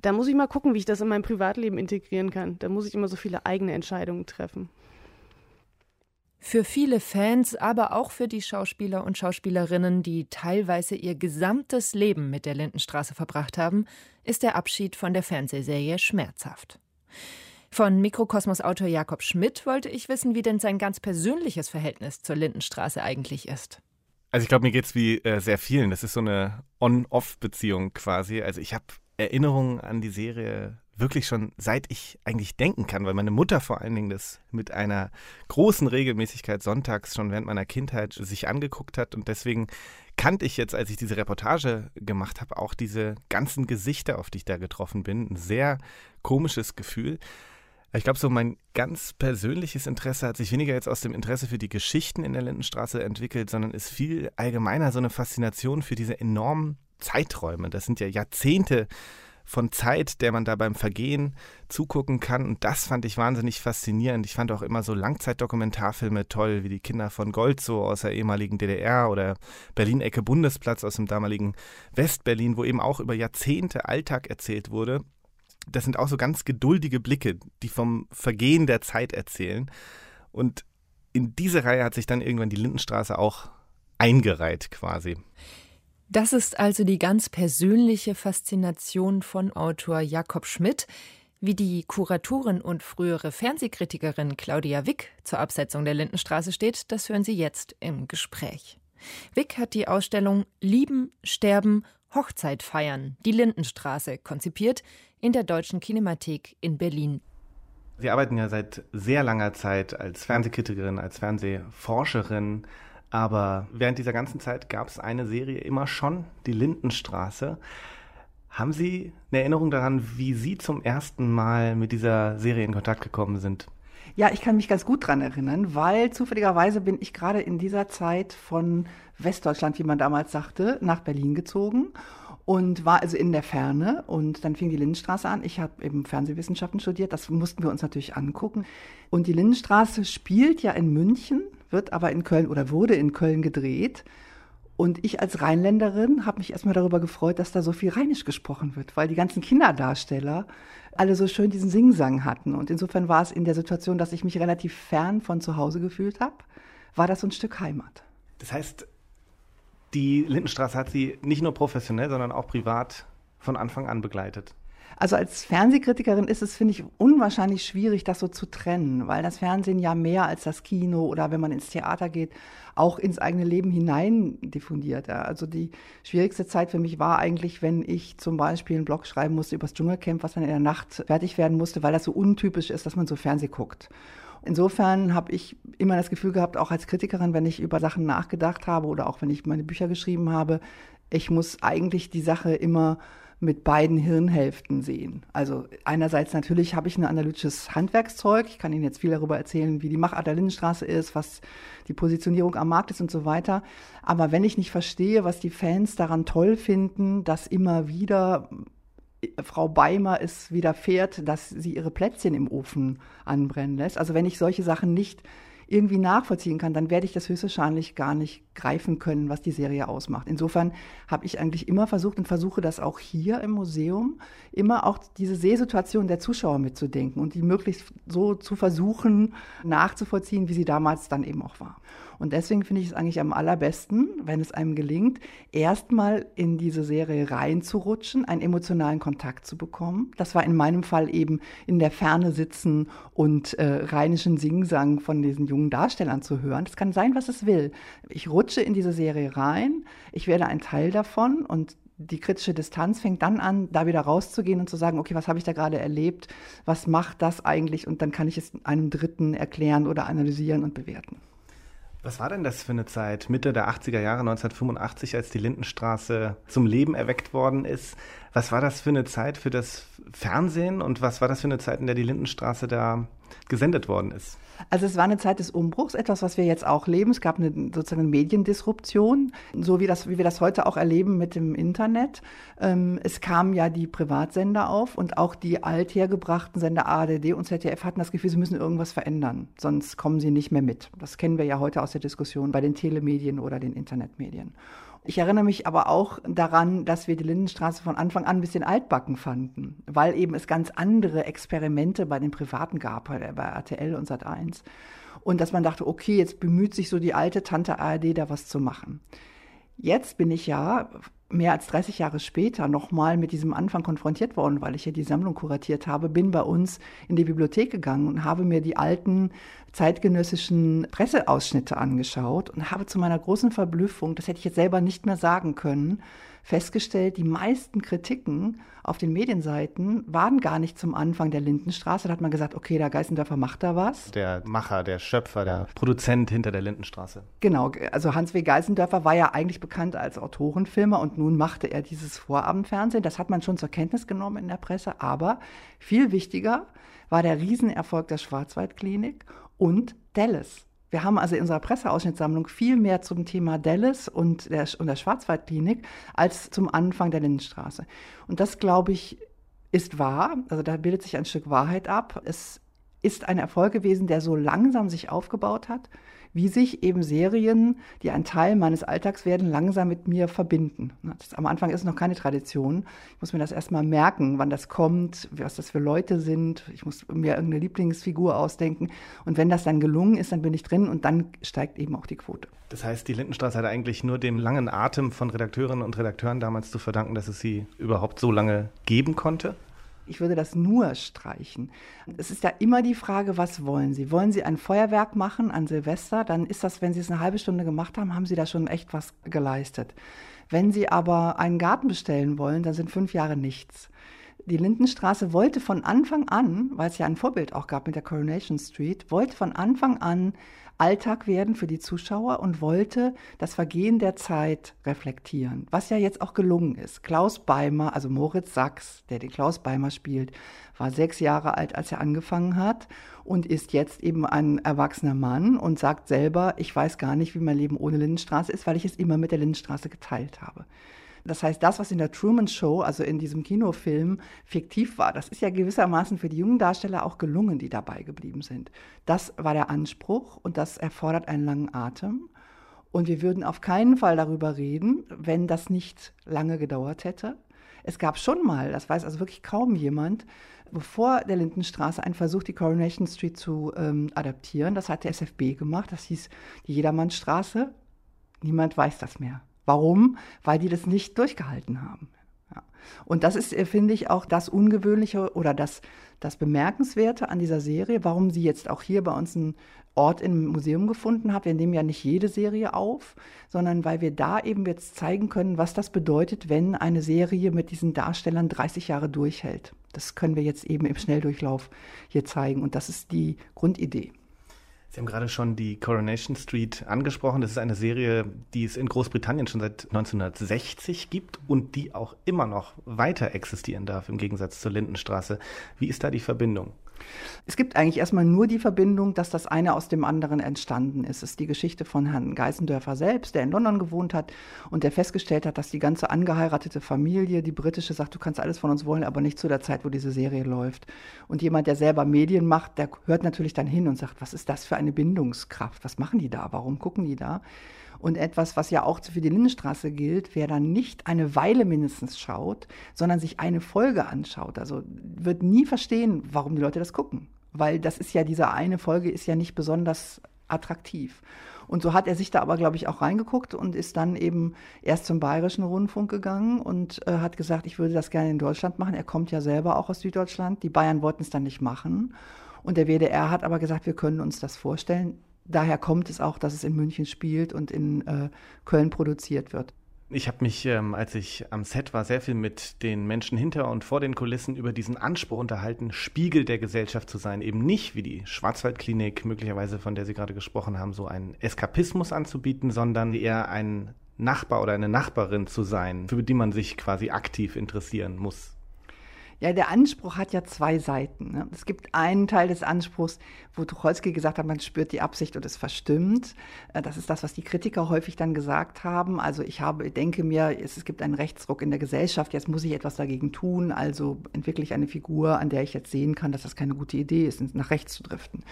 Da muss ich mal gucken, wie ich das in mein Privatleben integrieren kann. Da muss ich immer so viele eigene Entscheidungen treffen. Für viele Fans, aber auch für die Schauspieler und Schauspielerinnen, die teilweise ihr gesamtes Leben mit der Lindenstraße verbracht haben, ist der Abschied von der Fernsehserie schmerzhaft. Von Mikrokosmos-Autor Jakob Schmidt wollte ich wissen, wie denn sein ganz persönliches Verhältnis zur Lindenstraße eigentlich ist. Also ich glaube, mir geht es wie äh, sehr vielen. Das ist so eine On-Off-Beziehung quasi. Also ich habe Erinnerungen an die Serie wirklich schon seit ich eigentlich denken kann, weil meine Mutter vor allen Dingen das mit einer großen Regelmäßigkeit sonntags schon während meiner Kindheit sich angeguckt hat und deswegen kannte ich jetzt, als ich diese Reportage gemacht habe, auch diese ganzen Gesichter, auf die ich da getroffen bin. Ein sehr komisches Gefühl. Ich glaube, so mein ganz persönliches Interesse hat sich weniger jetzt aus dem Interesse für die Geschichten in der Lindenstraße entwickelt, sondern ist viel allgemeiner so eine Faszination für diese enormen Zeiträume. Das sind ja Jahrzehnte, von Zeit, der man da beim Vergehen zugucken kann. Und das fand ich wahnsinnig faszinierend. Ich fand auch immer so Langzeitdokumentarfilme toll, wie die Kinder von Gold so aus der ehemaligen DDR oder Berlin-Ecke Bundesplatz aus dem damaligen Westberlin, wo eben auch über Jahrzehnte Alltag erzählt wurde. Das sind auch so ganz geduldige Blicke, die vom Vergehen der Zeit erzählen. Und in diese Reihe hat sich dann irgendwann die Lindenstraße auch eingereiht quasi. Das ist also die ganz persönliche Faszination von Autor Jakob Schmidt. Wie die Kuratorin und frühere Fernsehkritikerin Claudia Wick zur Absetzung der Lindenstraße steht, das hören Sie jetzt im Gespräch. Wick hat die Ausstellung Lieben, Sterben, Hochzeit feiern, die Lindenstraße konzipiert in der Deutschen Kinemathek in Berlin. Sie arbeiten ja seit sehr langer Zeit als Fernsehkritikerin, als Fernsehforscherin aber während dieser ganzen Zeit gab es eine Serie immer schon, die Lindenstraße. Haben Sie eine Erinnerung daran, wie Sie zum ersten Mal mit dieser Serie in Kontakt gekommen sind? Ja, ich kann mich ganz gut dran erinnern, weil zufälligerweise bin ich gerade in dieser Zeit von Westdeutschland, wie man damals sagte, nach Berlin gezogen und war also in der Ferne und dann fing die Lindenstraße an. Ich habe eben Fernsehwissenschaften studiert, das mussten wir uns natürlich angucken. Und die Lindenstraße spielt ja in München wird aber in Köln oder wurde in Köln gedreht. Und ich als Rheinländerin habe mich erstmal darüber gefreut, dass da so viel Rheinisch gesprochen wird, weil die ganzen Kinderdarsteller alle so schön diesen Singsang hatten. Und insofern war es in der Situation, dass ich mich relativ fern von zu Hause gefühlt habe, war das so ein Stück Heimat. Das heißt, die Lindenstraße hat Sie nicht nur professionell, sondern auch privat von Anfang an begleitet. Also als Fernsehkritikerin ist es, finde ich, unwahrscheinlich schwierig, das so zu trennen, weil das Fernsehen ja mehr als das Kino oder wenn man ins Theater geht, auch ins eigene Leben hinein diffundiert. Ja. Also die schwierigste Zeit für mich war eigentlich, wenn ich zum Beispiel einen Blog schreiben musste über das Dschungelcamp, was dann in der Nacht fertig werden musste, weil das so untypisch ist, dass man so Fernseh guckt. Insofern habe ich immer das Gefühl gehabt, auch als Kritikerin, wenn ich über Sachen nachgedacht habe oder auch wenn ich meine Bücher geschrieben habe, ich muss eigentlich die Sache immer mit beiden Hirnhälften sehen. Also einerseits natürlich habe ich ein analytisches Handwerkszeug. Ich kann Ihnen jetzt viel darüber erzählen, wie die Machart der Lindenstraße ist, was die Positionierung am Markt ist und so weiter. Aber wenn ich nicht verstehe, was die Fans daran toll finden, dass immer wieder Frau Beimer es widerfährt, dass sie ihre Plätzchen im Ofen anbrennen lässt. Also wenn ich solche Sachen nicht irgendwie nachvollziehen kann, dann werde ich das höchstwahrscheinlich gar nicht greifen können, was die Serie ausmacht. Insofern habe ich eigentlich immer versucht und versuche das auch hier im Museum, immer auch diese Sehsituation der Zuschauer mitzudenken und die möglichst so zu versuchen nachzuvollziehen, wie sie damals dann eben auch war. Und deswegen finde ich es eigentlich am allerbesten, wenn es einem gelingt, erstmal in diese Serie reinzurutschen, einen emotionalen Kontakt zu bekommen. Das war in meinem Fall eben in der Ferne sitzen und äh, rheinischen Singsang von diesen jungen Darstellern zu hören. Das kann sein, was es will. Ich rutsche in diese Serie rein, ich werde ein Teil davon und die kritische Distanz fängt dann an, da wieder rauszugehen und zu sagen, okay, was habe ich da gerade erlebt? Was macht das eigentlich? Und dann kann ich es einem Dritten erklären oder analysieren und bewerten. Was war denn das für eine Zeit, Mitte der 80er Jahre 1985, als die Lindenstraße zum Leben erweckt worden ist? Was war das für eine Zeit für das Fernsehen und was war das für eine Zeit, in der die Lindenstraße da gesendet worden ist? Also es war eine Zeit des Umbruchs, etwas, was wir jetzt auch leben. Es gab eine sozusagen Mediendisruption, so wie, das, wie wir das heute auch erleben mit dem Internet. Ähm, es kamen ja die Privatsender auf und auch die althergebrachten Sender ARD und ZDF hatten das Gefühl, sie müssen irgendwas verändern, sonst kommen sie nicht mehr mit. Das kennen wir ja heute aus der Diskussion bei den Telemedien oder den Internetmedien. Ich erinnere mich aber auch daran, dass wir die Lindenstraße von Anfang an ein bisschen altbacken fanden, weil eben es ganz andere Experimente bei den Privaten gab, bei RTL und Sat1. Und dass man dachte, okay, jetzt bemüht sich so die alte Tante ARD da was zu machen. Jetzt bin ich ja mehr als 30 Jahre später nochmal mit diesem Anfang konfrontiert worden, weil ich ja die Sammlung kuratiert habe, bin bei uns in die Bibliothek gegangen und habe mir die alten zeitgenössischen Presseausschnitte angeschaut und habe zu meiner großen Verblüffung, das hätte ich jetzt selber nicht mehr sagen können, festgestellt, die meisten Kritiken auf den Medienseiten waren gar nicht zum Anfang der Lindenstraße. Da hat man gesagt, okay, der Geißendörfer macht da was. Der Macher, der Schöpfer, der Produzent hinter der Lindenstraße. Genau, also Hans W. Geißendörfer war ja eigentlich bekannt als Autorenfilmer und nun machte er dieses Vorabendfernsehen. Das hat man schon zur Kenntnis genommen in der Presse. Aber viel wichtiger war der Riesenerfolg der Schwarzwaldklinik und Dallas. Wir haben also in unserer Presseausschnittssammlung viel mehr zum Thema Dallas und der, und der Schwarzwaldklinik als zum Anfang der Lindenstraße. Und das, glaube ich, ist wahr. Also da bildet sich ein Stück Wahrheit ab. Es ist ein Erfolg gewesen, der so langsam sich aufgebaut hat wie sich eben Serien, die ein Teil meines Alltags werden, langsam mit mir verbinden. Das, am Anfang ist es noch keine Tradition. Ich muss mir das erstmal merken, wann das kommt, was das für Leute sind. Ich muss mir irgendeine Lieblingsfigur ausdenken. Und wenn das dann gelungen ist, dann bin ich drin und dann steigt eben auch die Quote. Das heißt, die Lindenstraße hat eigentlich nur dem langen Atem von Redakteurinnen und Redakteuren damals zu verdanken, dass es sie überhaupt so lange geben konnte? Ich würde das nur streichen. Es ist ja immer die Frage, was wollen Sie? Wollen Sie ein Feuerwerk machen an Silvester? Dann ist das, wenn Sie es eine halbe Stunde gemacht haben, haben Sie da schon echt was geleistet. Wenn Sie aber einen Garten bestellen wollen, dann sind fünf Jahre nichts. Die Lindenstraße wollte von Anfang an, weil es ja ein Vorbild auch gab mit der Coronation Street, wollte von Anfang an Alltag werden für die Zuschauer und wollte das Vergehen der Zeit reflektieren, was ja jetzt auch gelungen ist. Klaus Beimer, also Moritz Sachs, der den Klaus Beimer spielt, war sechs Jahre alt, als er angefangen hat und ist jetzt eben ein erwachsener Mann und sagt selber, ich weiß gar nicht, wie mein Leben ohne Lindenstraße ist, weil ich es immer mit der Lindenstraße geteilt habe. Das heißt, das, was in der Truman Show, also in diesem Kinofilm, fiktiv war, das ist ja gewissermaßen für die jungen Darsteller auch gelungen, die dabei geblieben sind. Das war der Anspruch und das erfordert einen langen Atem. Und wir würden auf keinen Fall darüber reden, wenn das nicht lange gedauert hätte. Es gab schon mal, das weiß also wirklich kaum jemand, bevor der Lindenstraße einen Versuch, die Coronation Street zu ähm, adaptieren. Das hat der SFB gemacht. Das hieß die Jedermannstraße. Niemand weiß das mehr. Warum? Weil die das nicht durchgehalten haben. Ja. Und das ist, äh, finde ich, auch das Ungewöhnliche oder das, das Bemerkenswerte an dieser Serie, warum sie jetzt auch hier bei uns einen Ort im Museum gefunden hat. Wir nehmen ja nicht jede Serie auf, sondern weil wir da eben jetzt zeigen können, was das bedeutet, wenn eine Serie mit diesen Darstellern 30 Jahre durchhält. Das können wir jetzt eben im Schnelldurchlauf hier zeigen. Und das ist die Grundidee. Sie haben gerade schon die Coronation Street angesprochen. Das ist eine Serie, die es in Großbritannien schon seit 1960 gibt und die auch immer noch weiter existieren darf, im Gegensatz zur Lindenstraße. Wie ist da die Verbindung? Es gibt eigentlich erstmal nur die Verbindung, dass das eine aus dem anderen entstanden ist. Es ist die Geschichte von Herrn Geißendörfer selbst, der in London gewohnt hat und der festgestellt hat, dass die ganze angeheiratete Familie, die britische, sagt, du kannst alles von uns wollen, aber nicht zu der Zeit, wo diese Serie läuft. Und jemand, der selber Medien macht, der hört natürlich dann hin und sagt, was ist das für eine Bindungskraft? Was machen die da? Warum gucken die da? Und etwas, was ja auch für die Lindenstraße gilt, wer dann nicht eine Weile mindestens schaut, sondern sich eine Folge anschaut, also wird nie verstehen, warum die Leute das gucken. Weil das ist ja, diese eine Folge ist ja nicht besonders attraktiv. Und so hat er sich da aber, glaube ich, auch reingeguckt und ist dann eben erst zum Bayerischen Rundfunk gegangen und äh, hat gesagt, ich würde das gerne in Deutschland machen. Er kommt ja selber auch aus Süddeutschland. Die Bayern wollten es dann nicht machen. Und der WDR hat aber gesagt, wir können uns das vorstellen daher kommt es auch, dass es in München spielt und in äh, Köln produziert wird. Ich habe mich, ähm, als ich am Set war, sehr viel mit den Menschen hinter und vor den Kulissen über diesen Anspruch unterhalten, Spiegel der Gesellschaft zu sein. Eben nicht wie die Schwarzwaldklinik, möglicherweise von der Sie gerade gesprochen haben, so einen Eskapismus anzubieten, sondern eher ein Nachbar oder eine Nachbarin zu sein, für die man sich quasi aktiv interessieren muss. Ja, der Anspruch hat ja zwei Seiten. Ne? Es gibt einen Teil des Anspruchs, wo Tucholsky gesagt hat, man spürt die Absicht und es verstimmt. Äh, das ist das, was die Kritiker häufig dann gesagt haben. Also ich habe, denke mir, es, es gibt einen Rechtsruck in der Gesellschaft, jetzt muss ich etwas dagegen tun, also entwickle ich eine Figur, an der ich jetzt sehen kann, dass das keine gute Idee ist, nach rechts zu driften.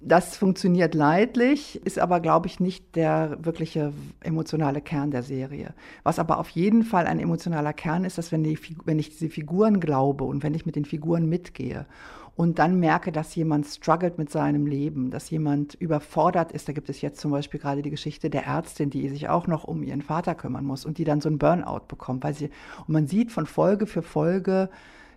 Das funktioniert leidlich, ist aber, glaube ich, nicht der wirkliche emotionale Kern der Serie. Was aber auf jeden Fall ein emotionaler Kern ist, dass wenn, die, wenn ich diese Figuren glaube und wenn ich mit den Figuren mitgehe und dann merke, dass jemand struggelt mit seinem Leben, dass jemand überfordert ist. Da gibt es jetzt zum Beispiel gerade die Geschichte der Ärztin, die sich auch noch um ihren Vater kümmern muss und die dann so einen Burnout bekommt, weil sie, und man sieht von Folge für Folge,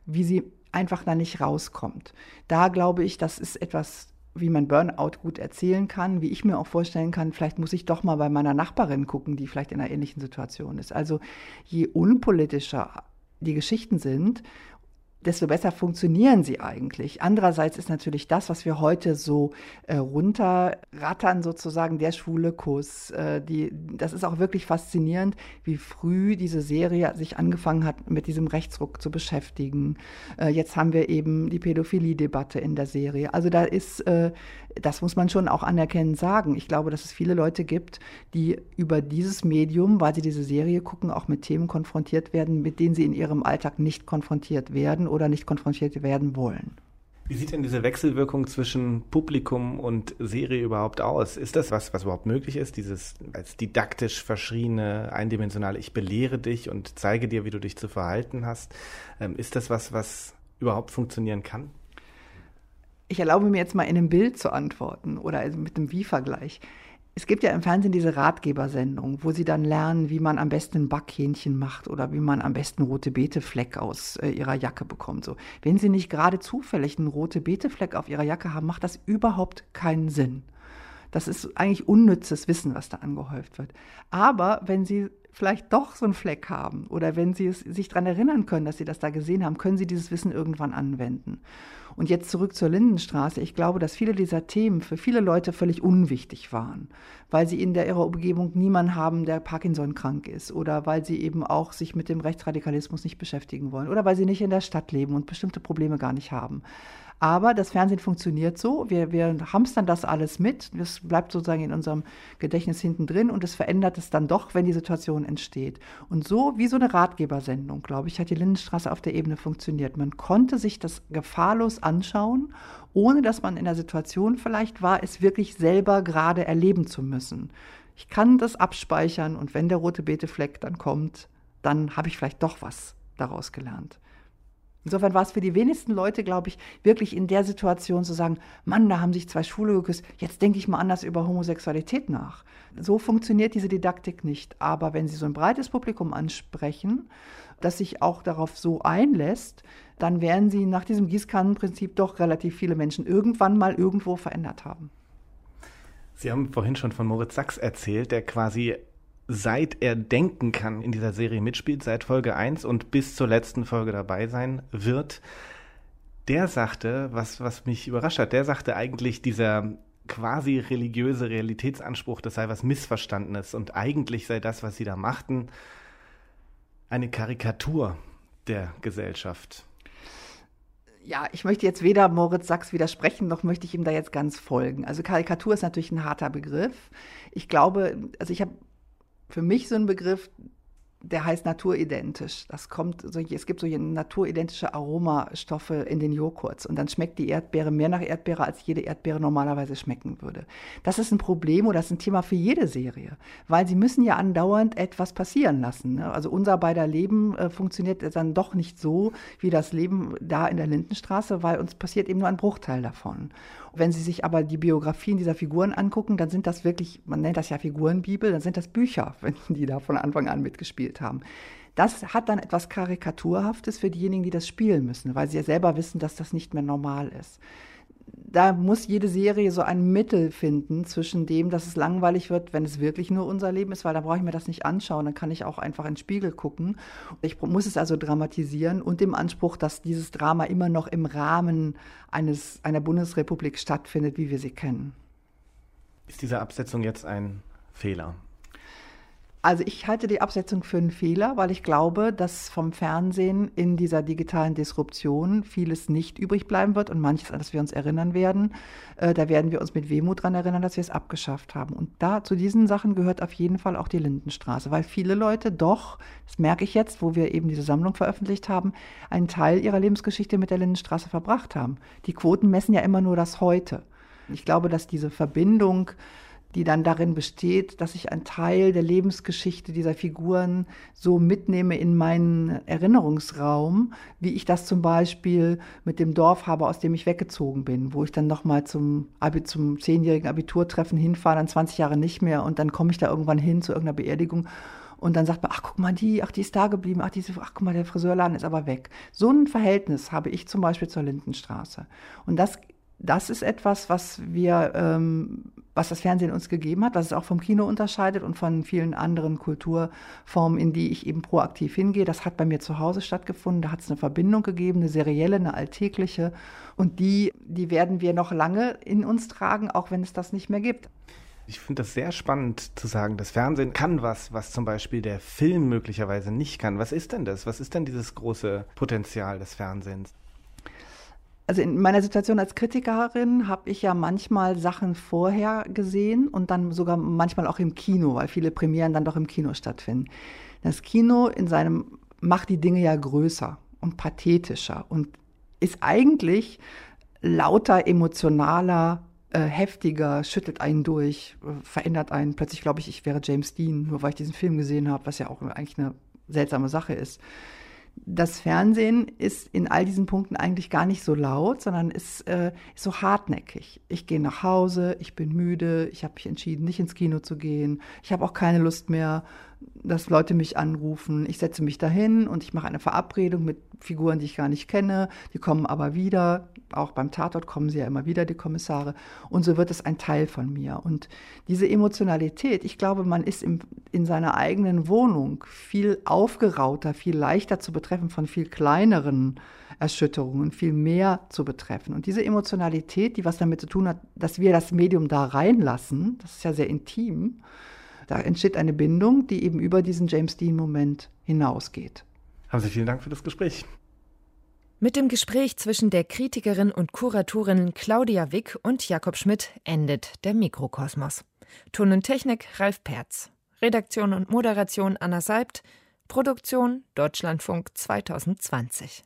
wie sie einfach da nicht rauskommt. Da glaube ich, das ist etwas wie man Burnout gut erzählen kann, wie ich mir auch vorstellen kann, vielleicht muss ich doch mal bei meiner Nachbarin gucken, die vielleicht in einer ähnlichen Situation ist. Also je unpolitischer die Geschichten sind desto besser funktionieren sie eigentlich. Andererseits ist natürlich das, was wir heute so äh, runterrattern, sozusagen der schwule Kuss. Äh, die, das ist auch wirklich faszinierend, wie früh diese Serie sich angefangen hat, mit diesem Rechtsruck zu beschäftigen. Äh, jetzt haben wir eben die Pädophilie-Debatte in der Serie. Also da ist, äh, das muss man schon auch anerkennen sagen. Ich glaube, dass es viele Leute gibt, die über dieses Medium, weil sie diese Serie gucken, auch mit Themen konfrontiert werden, mit denen sie in ihrem Alltag nicht konfrontiert werden oder nicht konfrontiert werden wollen. Wie sieht denn diese Wechselwirkung zwischen Publikum und Serie überhaupt aus? Ist das was, was überhaupt möglich ist? Dieses als didaktisch verschriene, eindimensionale, ich belehre dich und zeige dir, wie du dich zu verhalten hast. Ähm, ist das was, was überhaupt funktionieren kann? Ich erlaube mir jetzt mal in einem Bild zu antworten oder also mit einem Wie-Vergleich. Es gibt ja im Fernsehen diese Ratgebersendung, wo sie dann lernen, wie man am besten Backhähnchen macht oder wie man am besten rote Beetefleck aus äh, ihrer Jacke bekommt. So, wenn sie nicht gerade zufällig einen rote Beetefleck auf ihrer Jacke haben, macht das überhaupt keinen Sinn. Das ist eigentlich unnützes Wissen, was da angehäuft wird. Aber wenn sie vielleicht doch so einen Fleck haben oder wenn sie es, sich daran erinnern können, dass sie das da gesehen haben, können sie dieses Wissen irgendwann anwenden. Und jetzt zurück zur Lindenstraße. Ich glaube, dass viele dieser Themen für viele Leute völlig unwichtig waren, weil sie in der ihrer Umgebung niemanden haben, der Parkinson krank ist oder weil sie eben auch sich mit dem Rechtsradikalismus nicht beschäftigen wollen oder weil sie nicht in der Stadt leben und bestimmte Probleme gar nicht haben. Aber das Fernsehen funktioniert so. Wir, wir hamstern das alles mit. Das bleibt sozusagen in unserem Gedächtnis hinten drin und es verändert es dann doch, wenn die Situation entsteht. Und so wie so eine Ratgebersendung, glaube ich, hat die Lindenstraße auf der Ebene funktioniert. Man konnte sich das gefahrlos anschauen, ohne dass man in der Situation vielleicht war, es wirklich selber gerade erleben zu müssen. Ich kann das abspeichern und wenn der rote Beetefleck dann kommt, dann habe ich vielleicht doch was daraus gelernt. Insofern war es für die wenigsten Leute, glaube ich, wirklich in der Situation zu sagen, Mann, da haben sich zwei Schwule geküsst, jetzt denke ich mal anders über Homosexualität nach. So funktioniert diese Didaktik nicht. Aber wenn Sie so ein breites Publikum ansprechen, das sich auch darauf so einlässt, dann werden Sie nach diesem Gießkannenprinzip doch relativ viele Menschen irgendwann mal irgendwo verändert haben. Sie haben vorhin schon von Moritz Sachs erzählt, der quasi seit er denken kann in dieser Serie mitspielt, seit Folge 1 und bis zur letzten Folge dabei sein wird. Der sagte, was, was mich überrascht hat, der sagte eigentlich, dieser quasi religiöse Realitätsanspruch, das sei was Missverstandenes und eigentlich sei das, was sie da machten, eine Karikatur der Gesellschaft. Ja, ich möchte jetzt weder Moritz Sachs widersprechen, noch möchte ich ihm da jetzt ganz folgen. Also Karikatur ist natürlich ein harter Begriff. Ich glaube, also ich habe für mich so ein Begriff, der heißt naturidentisch. Das kommt, es gibt so naturidentische Aromastoffe in den Joghurts und dann schmeckt die Erdbeere mehr nach Erdbeere, als jede Erdbeere normalerweise schmecken würde. Das ist ein Problem oder das ist ein Thema für jede Serie, weil sie müssen ja andauernd etwas passieren lassen. Ne? Also unser beider Leben äh, funktioniert dann doch nicht so wie das Leben da in der Lindenstraße, weil uns passiert eben nur ein Bruchteil davon. Wenn Sie sich aber die Biografien dieser Figuren angucken, dann sind das wirklich, man nennt das ja Figurenbibel, dann sind das Bücher, wenn die da von Anfang an mitgespielt haben. Das hat dann etwas Karikaturhaftes für diejenigen, die das spielen müssen, weil sie ja selber wissen, dass das nicht mehr normal ist da muss jede Serie so ein Mittel finden zwischen dem, dass es langweilig wird, wenn es wirklich nur unser Leben ist, weil da brauche ich mir das nicht anschauen, dann kann ich auch einfach in den Spiegel gucken. Ich muss es also dramatisieren und dem Anspruch, dass dieses Drama immer noch im Rahmen eines, einer Bundesrepublik stattfindet, wie wir sie kennen. Ist diese Absetzung jetzt ein Fehler? Also ich halte die Absetzung für einen Fehler, weil ich glaube, dass vom Fernsehen in dieser digitalen Disruption vieles nicht übrig bleiben wird und manches, an das wir uns erinnern werden. Äh, da werden wir uns mit Wehmut daran erinnern, dass wir es abgeschafft haben. Und da zu diesen Sachen gehört auf jeden Fall auch die Lindenstraße, weil viele Leute doch, das merke ich jetzt, wo wir eben diese Sammlung veröffentlicht haben, einen Teil ihrer Lebensgeschichte mit der Lindenstraße verbracht haben. Die Quoten messen ja immer nur das Heute. Ich glaube, dass diese Verbindung die dann darin besteht, dass ich einen Teil der Lebensgeschichte dieser Figuren so mitnehme in meinen Erinnerungsraum, wie ich das zum Beispiel mit dem Dorf habe, aus dem ich weggezogen bin, wo ich dann nochmal zum, zum zehnjährigen Abiturtreffen hinfahre, dann 20 Jahre nicht mehr und dann komme ich da irgendwann hin zu irgendeiner Beerdigung und dann sagt man, ach guck mal die, ach die ist da geblieben, ach diese, ach guck mal der Friseurladen ist aber weg. So ein Verhältnis habe ich zum Beispiel zur Lindenstraße und das das ist etwas, was wir, ähm, was das Fernsehen uns gegeben hat, was es auch vom Kino unterscheidet und von vielen anderen Kulturformen, in die ich eben proaktiv hingehe. Das hat bei mir zu Hause stattgefunden. Da hat es eine Verbindung gegeben, eine serielle, eine alltägliche. Und die, die werden wir noch lange in uns tragen, auch wenn es das nicht mehr gibt. Ich finde das sehr spannend zu sagen, das Fernsehen kann was, was zum Beispiel der Film möglicherweise nicht kann. Was ist denn das? Was ist denn dieses große Potenzial des Fernsehens? Also in meiner Situation als Kritikerin habe ich ja manchmal Sachen vorher gesehen und dann sogar manchmal auch im Kino, weil viele Premieren dann doch im Kino stattfinden. Das Kino in seinem macht die Dinge ja größer und pathetischer und ist eigentlich lauter, emotionaler, äh, heftiger, schüttelt einen durch, äh, verändert einen. Plötzlich glaube ich, ich wäre James Dean, nur weil ich diesen Film gesehen habe, was ja auch eigentlich eine seltsame Sache ist das Fernsehen ist in all diesen Punkten eigentlich gar nicht so laut, sondern ist, äh, ist so hartnäckig. Ich gehe nach Hause, ich bin müde, ich habe mich entschieden, nicht ins Kino zu gehen, ich habe auch keine Lust mehr, dass Leute mich anrufen. Ich setze mich dahin und ich mache eine Verabredung mit Figuren, die ich gar nicht kenne. Die kommen aber wieder. Auch beim Tatort kommen sie ja immer wieder, die Kommissare. Und so wird es ein Teil von mir. Und diese Emotionalität, ich glaube, man ist im, in seiner eigenen Wohnung viel aufgerauter, viel leichter zu betreffen von viel kleineren Erschütterungen, viel mehr zu betreffen. Und diese Emotionalität, die was damit zu tun hat, dass wir das Medium da reinlassen, das ist ja sehr intim, da entsteht eine Bindung, die eben über diesen James Dean-Moment hinausgeht. Haben Sie vielen Dank für das Gespräch. Mit dem Gespräch zwischen der Kritikerin und Kuratorin Claudia Wick und Jakob Schmidt endet der Mikrokosmos. Ton und Technik Ralf Perz. Redaktion und Moderation Anna Seibt. Produktion Deutschlandfunk 2020.